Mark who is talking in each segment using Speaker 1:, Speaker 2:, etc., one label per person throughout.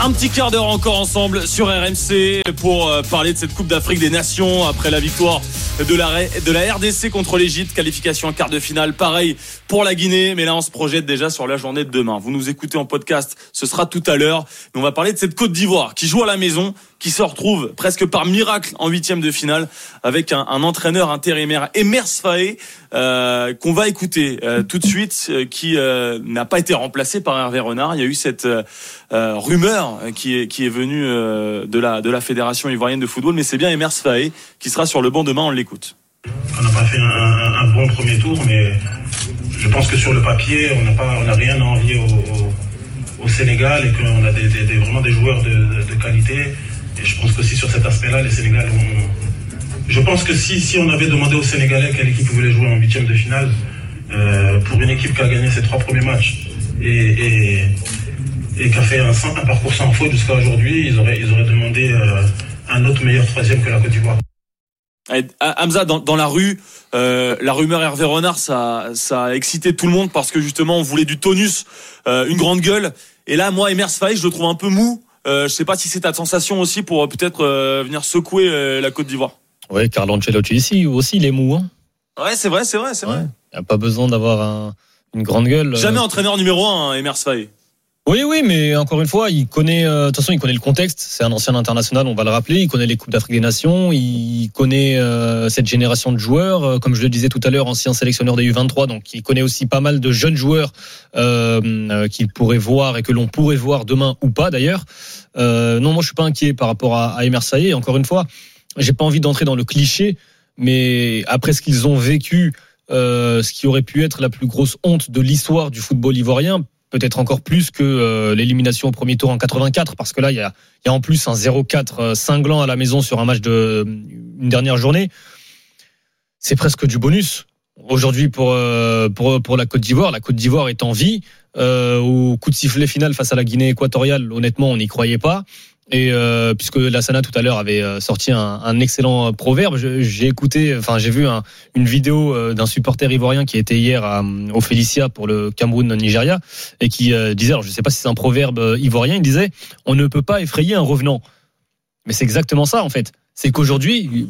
Speaker 1: Un petit quart d'heure encore ensemble sur RMC pour euh, parler de cette Coupe d'Afrique des Nations après la victoire de la, RDC contre l'Égypte, qualification en quart de finale. Pareil pour la Guinée, mais là on se projette déjà sur la journée de demain. Vous nous écoutez en podcast, ce sera tout à l'heure. On va parler de cette Côte d'Ivoire qui joue à la maison, qui se retrouve presque par miracle en huitième de finale avec un, entraîneur intérimaire, Emers Faé, euh, qu'on va écouter euh, tout de suite, euh, qui n'a pas été remplacé par Hervé Renard. Il y a eu cette rumeur qui est, venue de, la, Fédération ivoirienne de football, mais c'est bien Emers Faé qui sera sur le banc demain, on l'écoute.
Speaker 2: On n'a pas fait un, bon premier tour, mais je pense que sur le papier, on n'a rien à envier au, Sénégal et qu'on a vraiment des joueurs de, qualité. Et je pense qu'aussi sur cet aspect-là, les Sénégalais. Je pense que si, si on avait demandé aux Sénégalais quelle équipe voulait jouer en huitième de finale, euh, pour une équipe qui a gagné ses trois premiers matchs et, et, et qui a fait un, parcours sans faute jusqu'à aujourd'hui, ils auraient, ils auraient demandé euh, un autre meilleur troisième que la Côte d'Ivoire.
Speaker 1: Hamza, dans, dans, la rue, euh, la rumeur Hervé Renard, ça, ça a excité tout le monde parce que justement, on voulait du tonus, euh, une grande gueule. Et là, moi, Emers Faye, je le trouve un peu mou. Euh, je sais pas si c'est ta sensation aussi pour euh, peut-être euh, venir secouer euh, la Côte d'Ivoire.
Speaker 3: Ouais, Carlo Ancelotti ici aussi, il est mou. Hein.
Speaker 1: Ouais, c'est vrai, c'est vrai, c'est
Speaker 3: ouais.
Speaker 1: vrai.
Speaker 3: Il n'y a pas besoin d'avoir un, une grande gueule.
Speaker 1: Jamais entraîneur numéro un, hein, Emers Faye.
Speaker 3: Oui, oui, mais encore une fois, il connaît, euh, toute façon, il connaît le contexte. C'est un ancien international, on va le rappeler. Il connaît les Coupes d'Afrique des Nations. Il connaît euh, cette génération de joueurs. Euh, comme je le disais tout à l'heure, ancien sélectionneur des U23. Donc, il connaît aussi pas mal de jeunes joueurs euh, qu'il pourrait voir et que l'on pourrait voir demain ou pas d'ailleurs. non, moi, je suis pas inquiet par rapport à, à Emer Saïe. Encore une fois, j'ai pas envie d'entrer dans le cliché, mais après ce qu'ils ont vécu, ce qui aurait pu être la plus grosse honte de l'histoire du football ivoirien peut-être encore plus que euh, l'élimination au premier tour en 84 parce que là il y a, y a en plus un 0-4 cinglant à la maison sur un match de une dernière journée. C'est presque du bonus. Aujourd'hui pour, euh, pour pour la Côte d'Ivoire la Côte d'Ivoire est en vie euh, au coup de sifflet final face à la Guinée équatoriale honnêtement on n'y croyait pas et euh, puisque Lassana tout à l'heure avait sorti un, excellent proverbe, j'ai écouté, enfin j'ai vu un, une vidéo d'un supporter ivoirien qui était hier au Félicia pour le Cameroun-Nigeria et qui euh, disait, alors je ne sais pas si c'est un proverbe ivoirien, il disait on ne peut pas effrayer un revenant. Mais c'est exactement ça en fait. C'est qu'aujourd'hui,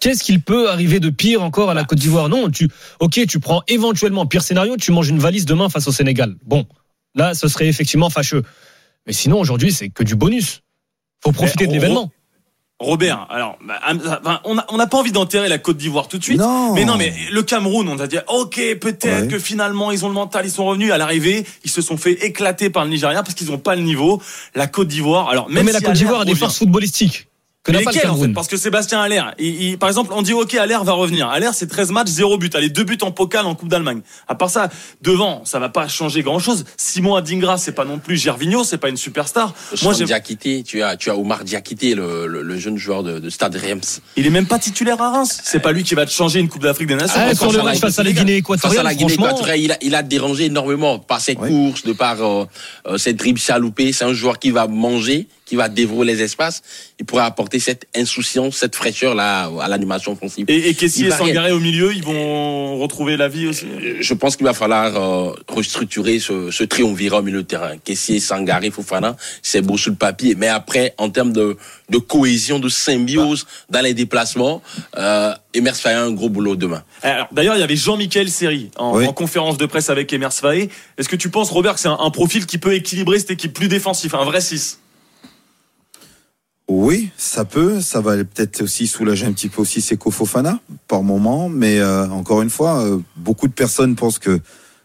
Speaker 3: qu'est-ce qu'il peut arriver de pire encore à la Côte d'Ivoire? Non, tu, ok, tu prends éventuellement pire scénario, tu manges une valise demain face au Sénégal. Bon, là, ce serait effectivement fâcheux. Mais sinon, aujourd'hui, c'est que du bonus. Faut profiter
Speaker 1: Mais,
Speaker 3: de l'événement.
Speaker 1: Robert, alors, bah, on n'a on a pas envie d'enterrer la Côte d'Ivoire tout de suite.
Speaker 4: Non.
Speaker 1: Mais non, mais le Cameroun, on a dit, ok, peut-être
Speaker 4: Ouais.
Speaker 1: que finalement ils ont le mental, ils sont revenus à l'arrivée, ils se sont fait éclater par le Nigeria parce qu'ils n'ont pas le niveau. La Côte d'Ivoire, alors même
Speaker 3: mais la Côte d'Ivoire a des forces footballistiques que
Speaker 1: mais lesquels, en fait? Parce que Sébastien Allaire, il, il- par exemple, on dit ok, Allaire va revenir. Allaire, c'est 13 matchs, 0 but. Allez, deux buts en pokal en Coupe d'Allemagne. À part ça, devant, ça va pas changer grand chose. Simon Adingra, c'est pas non plus Gervinho, c'est pas une superstar. Moi,
Speaker 5: Moi,
Speaker 1: j'ai-
Speaker 5: Diakité, tu as, tu as Omar Diakité, le, le, le jeune joueur de, de Stade Reims.
Speaker 1: il est même pas titulaire à Reims. C'est pas lui qui va te changer une Coupe d'Afrique des Nations.
Speaker 3: Ah, sur
Speaker 1: ça
Speaker 3: le match face à la. Guinée
Speaker 5: Face à
Speaker 3: équatoriale,
Speaker 5: la Guinée
Speaker 3: franchement,
Speaker 5: équatoriale, il a, il a dérangé énormément par ses
Speaker 4: Ouais.
Speaker 5: courses, de par euh, euh, ses dribbles chaloupés. C'est un joueur qui va manger, qui va dévorer les espaces. Il pourrait apporter cette insouciance, cette fraîcheur là à l'animation offensive.
Speaker 1: Et, et Kessie et. Sangaré au milieu, ils vont retrouver la vie aussi?
Speaker 5: Je pense qu'il va falloir euh, restructurer ce, ce triumvirat au milieu de terrain. Kessier, Sangaré, Fofana, c'est beau sur le papier. Mais après, en termes de, de cohésion, de symbiose dans les déplacements, euh, Emers fait un gros boulot demain.
Speaker 1: Alors, D'ailleurs, il y avait Jean-Michel Seri en,
Speaker 4: Oui.
Speaker 1: en conférence de presse avec Emers Faé. Est-ce que tu penses, Robert, que c'est un, un profil qui peut équilibrer cette équipe plus défensif, un vrai 6
Speaker 4: Oui, ça peut. Ça va peut-être aussi soulager un petit peu aussi Seko Fofana par moment. Mais euh, encore une fois, euh, beaucoup de personnes pensent que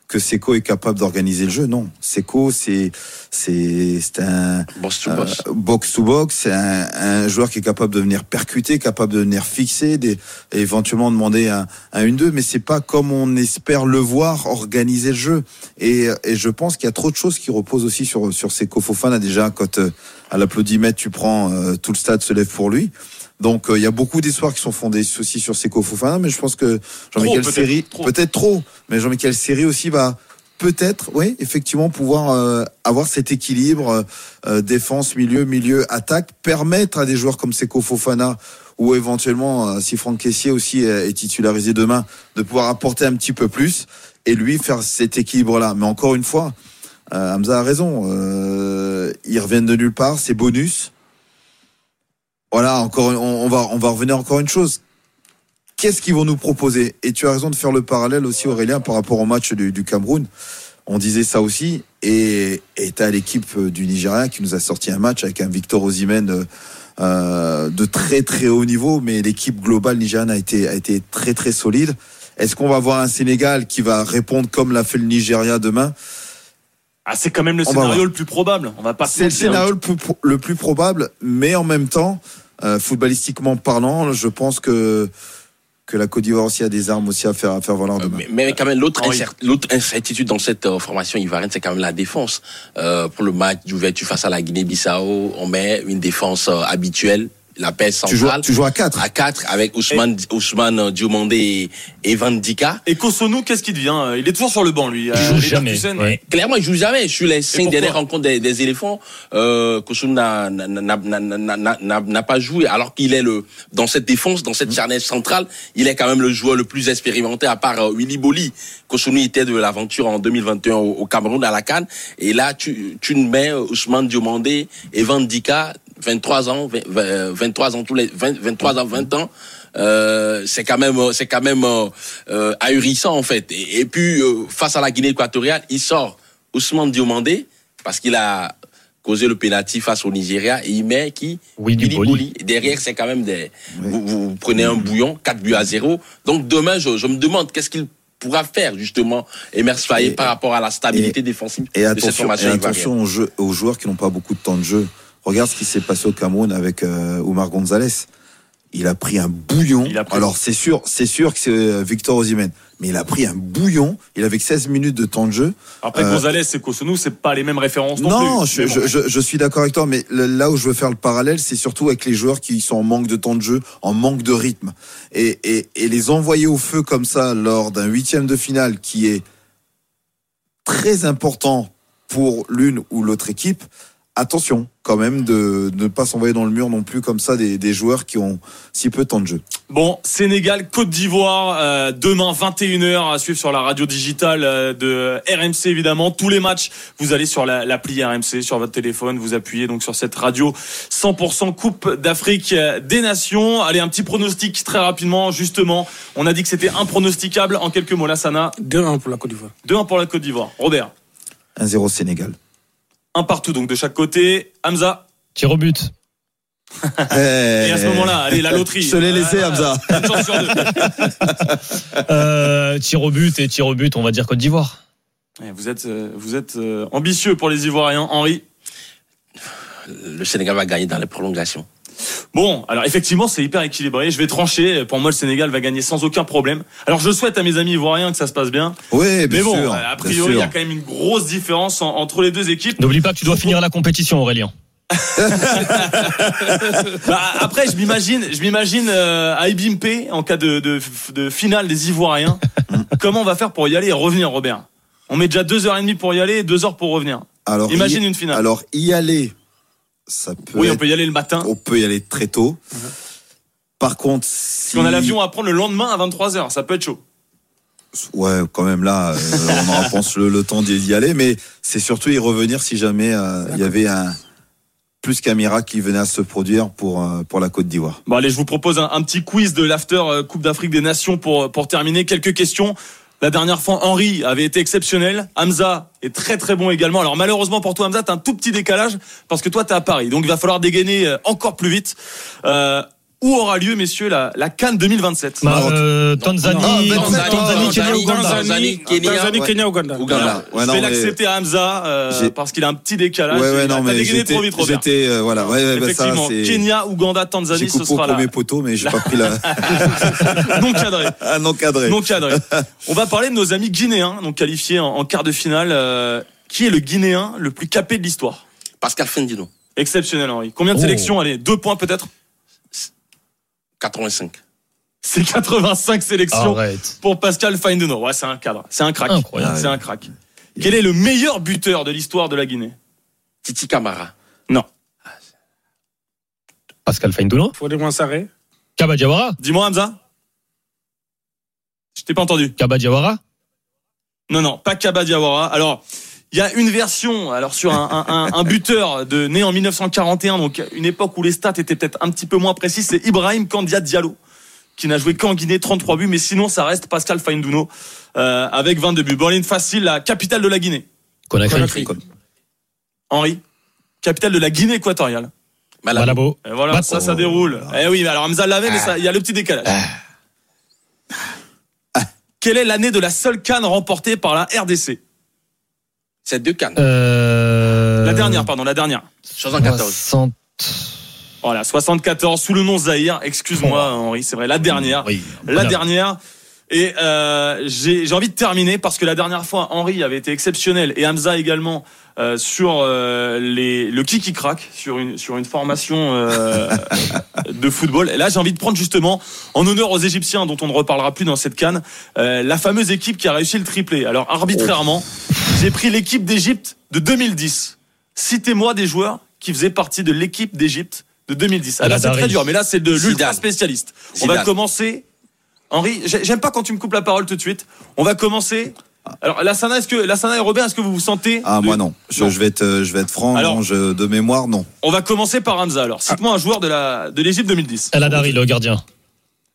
Speaker 4: que Seko est capable d'organiser le jeu. Non, Seko c'est c'est c'est un
Speaker 5: Boss to
Speaker 4: euh,
Speaker 5: boss.
Speaker 4: box to box, c'est un, un joueur qui est capable de venir percuter, capable de venir fixer, des, éventuellement demander un, un 1-2, mais c'est pas comme on espère le voir organiser le jeu. Et, et je pense qu'il y a trop de choses qui reposent aussi sur sur Seko Fofana déjà quand euh, à l'applaudimètre tu prends euh, tout le stade se lève pour lui. Donc euh, il y a beaucoup d'histoires qui sont fondées aussi sur Seko Fofana, mais je pense que Jean-Michel Seri peut-être trop, mais Jean-Michel Seri aussi va peut-être, oui, effectivement, pouvoir euh, avoir cet équilibre euh, euh, défense, milieu, milieu, attaque, permettre à des joueurs comme Seko Fofana ou éventuellement si Franck Caissier aussi est, est titularisé demain, de pouvoir apporter un petit peu plus et lui faire cet équilibre-là. Mais encore une fois, euh, Hamza a raison. Euh, ils reviennent de nulle part, c'est bonus. Voilà, encore, on, on va, on va revenir encore une chose. Qu'est-ce qu'ils vont nous proposer? Et tu as raison de faire le parallèle aussi, Aurélien, par rapport au match du, du Cameroun. On disait ça aussi. Et et t'as l'équipe euh, du Nigeria qui nous a sorti un match avec un Victor Osimhen euh, euh, de très très haut niveau, mais l'équipe globale nigériane a été a été très très solide. Est-ce qu'on va voir un Sénégal qui va répondre comme l'a fait le Nigeria demain?
Speaker 1: Ah, c'est quand même le
Speaker 4: On va
Speaker 1: scénario le plus probable. On va pas
Speaker 4: C'est le
Speaker 1: mentir.
Speaker 4: scénario le plus, pro- le plus probable, mais en même temps, euh, footballistiquement parlant, je pense que que la Côte d'Ivoire aussi a des armes aussi à faire à faire valoir demain.
Speaker 5: Mais, mais quand même, l'autre
Speaker 1: Ah
Speaker 5: l'autre incertitude dans cette euh, formation ivoirienne, c'est quand même la défense. Euh, pour le match d'ouverture face à la Guinée-Bissau, on met une défense euh, habituelle, la paix
Speaker 4: Tu joues,
Speaker 5: centrale,
Speaker 4: tu joues à 4
Speaker 5: à 4 avec Ousmane, Ousmane euh, Diomandé et, et Van Dika.
Speaker 1: Et Kosonou, qu'est-ce qu'il devient Euh, Il est toujours sur le banc, lui.
Speaker 3: Il
Speaker 1: Euh,
Speaker 3: joue
Speaker 1: les
Speaker 3: jamais. Ouais.
Speaker 5: Clairement, il joue jamais. Sur les cinq dernières rencontres des, des éléphants, euh, Kosoum n'a n'a- n'a- n'a- n'a- n'a- n'a- n'a pas joué, alors qu'il est le dans cette défense, dans cette charnière centrale, il est quand même le joueur le plus expérimenté, à part euh, Willy Boli. Kosoum était de l'aventure en 2021 au, au Cameroun à la Cannes, et là tu tu mets Ousmane Diomandé et Van Dika, 23 ans, 20, euh, 23 ans tous les 20, 23 ans, 20 ans. Euh, c'est quand même c'est quand même euh, euh, ahurissant en fait et, et puis euh, face à la Guinée équatoriale il sort Ousmane Diomandé parce qu'il a causé le pénalty face au Nigeria et il met qui?
Speaker 3: Boli.
Speaker 5: Boli. Et Derrière c'est quand même des vous, vous prenez un bouillon 4 buts à 0 donc demain je, je me demande qu'est-ce qu'il pourra faire justement Emers Faye
Speaker 4: Et-
Speaker 5: par rapport à la stabilité défensive
Speaker 4: Et
Speaker 5: de cette
Speaker 4: et
Speaker 5: formation ivoirienne.
Speaker 4: attention aux, jeux- aux joueurs qui n'ont pas beaucoup de temps de jeu. Regarde ce qui s'est passé au Cameroun avec euh, Oumar Gonzalez. Il a pris un bouillon.
Speaker 1: Il a pris-
Speaker 4: Alors c'est sûr, c'est sûr que c'est euh, Victor Osimhen, mais il a pris un bouillon. Il avait que 16 minutes de temps de jeu.
Speaker 1: Après,
Speaker 4: Euh,
Speaker 1: Gonzalez et Kosonou, c'est pas les mêmes références non,
Speaker 4: Non,
Speaker 1: plus.
Speaker 4: je,
Speaker 1: Mais bon.
Speaker 4: je, je- je suis d'accord avec toi, mais là où je veux faire le parallèle, c'est surtout avec les joueurs qui sont en manque de temps de jeu, en manque de rythme. Et, et, et les envoyer au feu comme ça lors d'un huitième de finale qui est très important pour l'une ou l'autre équipe, attention quand même de, de ne pas s'envoyer dans le mur non plus comme ça des, des joueurs qui ont si peu de temps de jeu.
Speaker 1: Bon, Sénégal, Côte d'Ivoire, euh, demain 21h à suivre sur la radio digitale euh, de RMC évidemment. Tous les matchs, vous allez sur la- l'appli RMC sur votre téléphone, vous appuyez donc sur cette radio 100% Coupe d'Afrique des Nations. Allez, un petit pronostic très rapidement, justement. On a dit que c'était impronosticable. En quelques mots, Lassana,
Speaker 6: 2-1 pour la Côte d'Ivoire.
Speaker 1: 2-1 pour la Côte d'Ivoire. Robert,
Speaker 4: 1-0 Sénégal.
Speaker 1: Un partout donc de chaque côté. Hamza,
Speaker 3: Tir au but.
Speaker 1: et à ce moment-là, allez, la loterie.
Speaker 4: Je te l'ai laissé, Hamza.
Speaker 1: une chance sur deux.
Speaker 3: Euh, tir au but et tir au but, on va dire Côte d'Ivoire.
Speaker 1: Vous êtes, euh, vous êtes euh, ambitieux pour les Ivoiriens, Henri.
Speaker 5: le Sénégal va gagner dans les prolongations
Speaker 1: Bon, alors effectivement, c'est hyper équilibré. Je vais trancher. Pour moi, le Sénégal va gagner sans aucun problème. Alors, je souhaite à mes amis ivoiriens que ça se passe bien.
Speaker 4: Oui, bien
Speaker 1: Mais bon,
Speaker 4: sûr.
Speaker 1: a priori, il y a quand même une grosse différence en- entre les deux équipes.
Speaker 3: N'oublie pas que tu dois finir la compétition, Aurélien.
Speaker 1: Bah, après, je m'imagine, je m'imagine euh, à Ibimpe en cas de, de, de finale des Ivoiriens. Comment on va faire pour y aller et revenir, Robert? On met déjà deux heures et demie pour y aller et deux heures pour revenir.
Speaker 4: Alors,
Speaker 1: Imagine
Speaker 4: y-
Speaker 1: une finale.
Speaker 4: Alors, y aller, ça peut
Speaker 1: oui, on peut y aller le matin.
Speaker 4: on peut y aller très tôt. Par contre,
Speaker 1: Si
Speaker 4: si
Speaker 1: on a l'avion à prendre le lendemain à 23h, ça peut être chaud.
Speaker 4: ouais, quand même là, euh, on aura pense le, le temps d'y aller, mais c'est surtout y revenir si jamais euh, il y avait un plus qu'un miracle qui venait à se produire pour euh, pour la Côte d'Ivoire.
Speaker 1: Bon allez, je vous propose un, un petit quiz de l'after Coupe d'Afrique des Nations pour pour terminer. Quelques questions. La dernière fois, Henri avait été exceptionnel. Hamza est très très bon également. Alors malheureusement pour toi, Hamza, t'as un tout petit décalage parce que toi t'es à Paris, donc il va falloir dégainer euh, encore plus vite. Euh, où aura lieu, messieurs, la, la Cannes 2027
Speaker 3: Bah, euh, Tanzanie,
Speaker 4: Ah,
Speaker 3: Tanzanie,
Speaker 4: Tanzanie,
Speaker 3: Kenya, Ouganda.
Speaker 5: Tanzanie, Kenya,
Speaker 6: Tanzanie,
Speaker 4: ouais.
Speaker 6: Kenya, Ouganda.
Speaker 5: Ouganda.
Speaker 4: Ouais,
Speaker 1: je
Speaker 4: non,
Speaker 1: vais
Speaker 4: mais-
Speaker 1: l'accepter à Hamza euh,
Speaker 4: J'ai-
Speaker 1: parce qu'il a un petit décalage.
Speaker 4: Ouais, ouais,
Speaker 1: Il a-
Speaker 4: non,
Speaker 1: t'as
Speaker 4: mais
Speaker 1: dégainé
Speaker 4: j'étais,
Speaker 1: trop vite, Robert.
Speaker 4: j'étais, euh, voilà, ouais, ouais, bah, ça.
Speaker 1: Kenya, Ouganda,
Speaker 4: J'ai
Speaker 1: Tanzanie, ce sera là.
Speaker 4: premier poteau, mais j'ai pas pris la
Speaker 1: Non cadré.
Speaker 4: un encadré.
Speaker 1: non cadré. On va parler de nos amis guinéens, donc qualifiés en, en quart de finale. euh, qui est le Guinéen le plus capé de l'histoire?
Speaker 5: Pascal Fendino
Speaker 1: Exceptionnel, Henri. Combien de
Speaker 3: Oh.
Speaker 1: sélections? Allez, deux points peut-être
Speaker 5: 85
Speaker 1: C'est 85 sélections
Speaker 3: Arrête.
Speaker 1: pour Pascal Feindeno. Ouais, c'est un cadre. C'est un crack.
Speaker 3: Incroyable.
Speaker 1: C'est un crack. Quel est le meilleur buteur de l'histoire de la Guinée?
Speaker 5: Titi Camara.
Speaker 1: Non.
Speaker 3: Pascal Fainduno.
Speaker 6: Faudrait Mansaré.
Speaker 3: Kaba Diawara.
Speaker 1: Dis-moi Hamza. Je t'ai pas entendu.
Speaker 3: Kaba Diawara.
Speaker 1: Non, non, pas Kaba Diawara. Alors, il y a une version, alors sur un, un- un- buteur de né en 1941, donc une époque où les stats étaient peut-être un petit peu moins précises, c'est Ibrahim Kandia Diallo, qui n'a joué qu'en Guinée, 33 buts, mais sinon ça reste Pascal Fainduno euh, avec 22 buts. Bon, ligne facile, la capitale de la Guinée.
Speaker 3: Conakry.
Speaker 1: Henri, capitale de la Guinée équatoriale.
Speaker 5: Malabo.
Speaker 3: Malabo.
Speaker 1: Et voilà,
Speaker 3: Bat-
Speaker 1: ça, ça déroule. Eh oui, mais alors Hamza l'avait, mais ça- il y a le petit décalage. Quelle est l'année de la seule canne remportée par la RDC
Speaker 5: C'est deux cannes.
Speaker 3: Euh,
Speaker 1: La dernière, pardon, la dernière.
Speaker 5: 74.
Speaker 3: 60.
Speaker 1: Voilà, 74 sous le nom Zahir. Excuse-moi, Henri, c'est vrai, la dernière.
Speaker 3: Oui.
Speaker 1: La dernière. Et euh, j'ai envie de terminer parce que la dernière fois, Henri avait été exceptionnel et Hamza également euh, sur euh, les, le crack sur une sur une formation euh, de football. Et là, j'ai envie de prendre justement en honneur aux Égyptiens dont on ne reparlera plus dans cette canne, euh, la fameuse équipe qui a réussi le triplé. Alors arbitrairement, j'ai pris l'équipe d'Égypte de 2010. Citez-moi des joueurs qui faisaient partie de l'équipe d'Égypte de 2010. Ah, là, c'est
Speaker 3: Aladari.
Speaker 1: très dur, mais là, c'est de l'ultra spécialiste. On va commencer. Henri, j'ai- j'aime pas quand tu me coupes la parole tout de suite. On va commencer. Alors, Lassana, est-ce que Lassana et Robert, est-ce que vous vous sentez
Speaker 4: Ah,
Speaker 1: de-
Speaker 4: moi non. Je,
Speaker 1: Non.
Speaker 4: je vais être, euh, je vais être franc.
Speaker 1: Alors-
Speaker 4: non, je- de mémoire, non.
Speaker 1: On va commencer par Hamza. Alors, cite-moi un joueur de la de l'Égypte 2010.
Speaker 3: El Hadari, le gardien.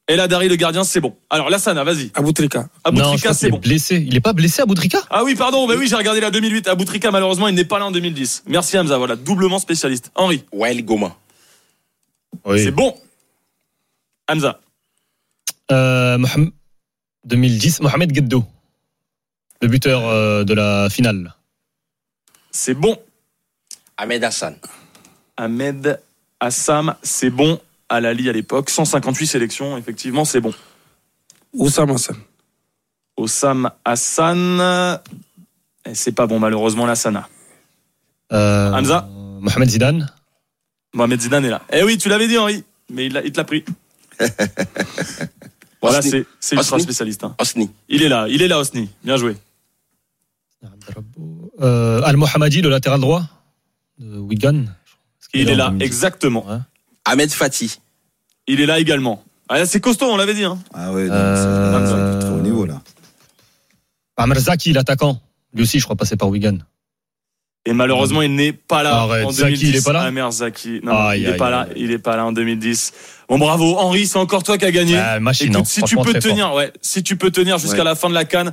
Speaker 1: Et là, Dari, le gardien, c'est bon. Alors, Lassana, vas-y.
Speaker 6: Aboutrika.
Speaker 1: Aboutrika, c'est
Speaker 3: est
Speaker 1: bon.
Speaker 3: blessé. Il est pas blessé, Aboutrika?
Speaker 1: Ah oui, pardon, mais oui, j'ai regardé la 2008. Aboutrika, malheureusement, il n'est pas là en 2010. Merci Hamza, voilà, doublement spécialiste. Henri,
Speaker 5: Wael Goma.
Speaker 1: c'est bon. Hamza,
Speaker 3: Euh, Mohamed- 2010, Mohamed Gueddou. Le buteur euh, de la finale.
Speaker 1: c'est bon.
Speaker 5: Ahmed Hassan.
Speaker 1: Ahmed Assam, c'est bon. Alali à l'époque, 158 sélections, effectivement, c'est bon.
Speaker 6: Oussam Hassan.
Speaker 1: Osam Hassan, eh, c'est pas bon, malheureusement, Lassana.
Speaker 3: Euh,
Speaker 1: Hamza
Speaker 3: Mohamed Zidane.
Speaker 1: Mohamed Zidane est là. Eh oui, tu l'avais dit, Henri, mais il, te l'a pris. voilà,
Speaker 5: Osni.
Speaker 1: c'est c'est ultra spécialiste. hein.
Speaker 5: Osni.
Speaker 1: Il est là, il est là, Osni. Bien joué.
Speaker 3: Euh, Al-Mohamadi, le latéral droit de Wigan.
Speaker 1: Il est là,
Speaker 3: 2010?
Speaker 1: exactement.
Speaker 5: Ahmed Fati.
Speaker 1: Il est là également. Ah, c'est costaud, on l'avait dit. Hein.
Speaker 4: Ah ouais,
Speaker 3: Euh,
Speaker 4: c'est c'est trop haut niveau là.
Speaker 3: Amr Zaki, l'attaquant. Lui aussi, je crois, passé par Wigan.
Speaker 1: Et malheureusement, il n'est pas là
Speaker 3: Arrête,
Speaker 1: en
Speaker 3: Zaki,
Speaker 1: 2010.
Speaker 3: il est pas là
Speaker 1: Amer Zaki. Non,
Speaker 3: Aïe,
Speaker 1: il est
Speaker 3: aïe,
Speaker 1: pas là.
Speaker 3: aïe.
Speaker 1: Il est pas là en 2010. Bon, bravo, Henri. C'est encore toi qui as gagné.
Speaker 3: Ah, machine,
Speaker 1: Écoute,
Speaker 3: hein,
Speaker 1: si tu peux tenir, ouais, si tu peux tenir jusqu'à
Speaker 4: Ouais.
Speaker 1: la fin de la canne,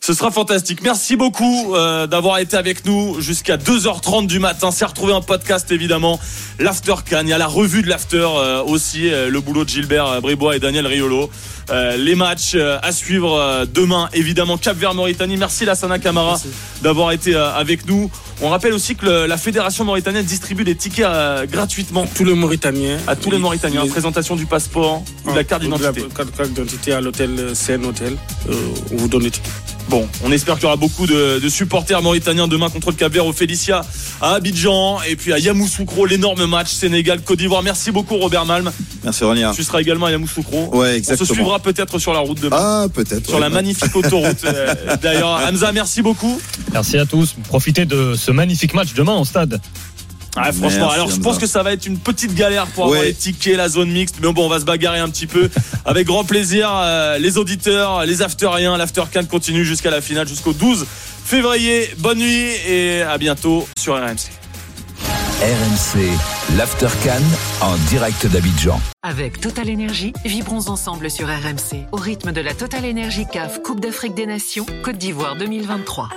Speaker 1: ce sera fantastique. Merci beaucoup euh, d'avoir été avec nous jusqu'à 2h30 du matin. C'est retrouvé en podcast évidemment. L'after canne, il y a la revue de l'after euh, aussi, euh, le boulot de Gilbert euh, Bribois et Daniel Riolo. Euh, les matchs euh, à suivre euh, demain évidemment Cap Vert Mauritanie. Merci Lassana Camara d'avoir été euh, avec nous. On rappelle aussi que le- la fédération mauritanienne distribue des tickets euh, gratuitement
Speaker 6: Tous les Mauritaniens.
Speaker 1: à tous les Mauritaniens.
Speaker 6: Les-
Speaker 1: Présentation du passeport ou de la carte
Speaker 6: Ah,
Speaker 1: d'identité.
Speaker 6: Carte d'identité à l'hôtel euh, CN Hôtel. Euh, on vous donne les tickets.
Speaker 1: Bon, on espère qu'il y aura beaucoup de, de supporters mauritaniens demain contre le Cap-Vert au Félicia à Abidjan et puis à Yamoussoukro, l'énorme match Sénégal-Côte d'Ivoire. Merci beaucoup Robert Malm.
Speaker 4: Merci Aurélien.
Speaker 1: Tu seras également à Yamoussoukro.
Speaker 4: Ouais,
Speaker 1: On se
Speaker 4: exactement.
Speaker 1: suivra peut-être sur la route demain.
Speaker 4: Ah, peut-être.
Speaker 1: Sur
Speaker 4: ouais.
Speaker 1: la magnifique autoroute. euh, D'ailleurs, Hamza, merci beaucoup.
Speaker 3: Merci à tous. Profitez de ce magnifique match demain au stade.
Speaker 1: Franchement,
Speaker 4: Merci,
Speaker 1: alors je pense que ça va être une petite galère pour avoir
Speaker 4: Ouais.
Speaker 1: les tickets, la zone mixte. Mais bon, on va se bagarrer un petit peu. Avec grand plaisir, euh, les auditeurs, les afteriens, l'after can continue jusqu'à la finale, jusqu'au 12 février. Bonne nuit et à bientôt sur RMC.
Speaker 7: RMC, l'Aftercan en direct d'Abidjan.
Speaker 8: Avec Total Énergie, vibrons ensemble sur RMC au rythme de la Total Énergie CAF Coupe d'Afrique des Nations Côte d'Ivoire 2023.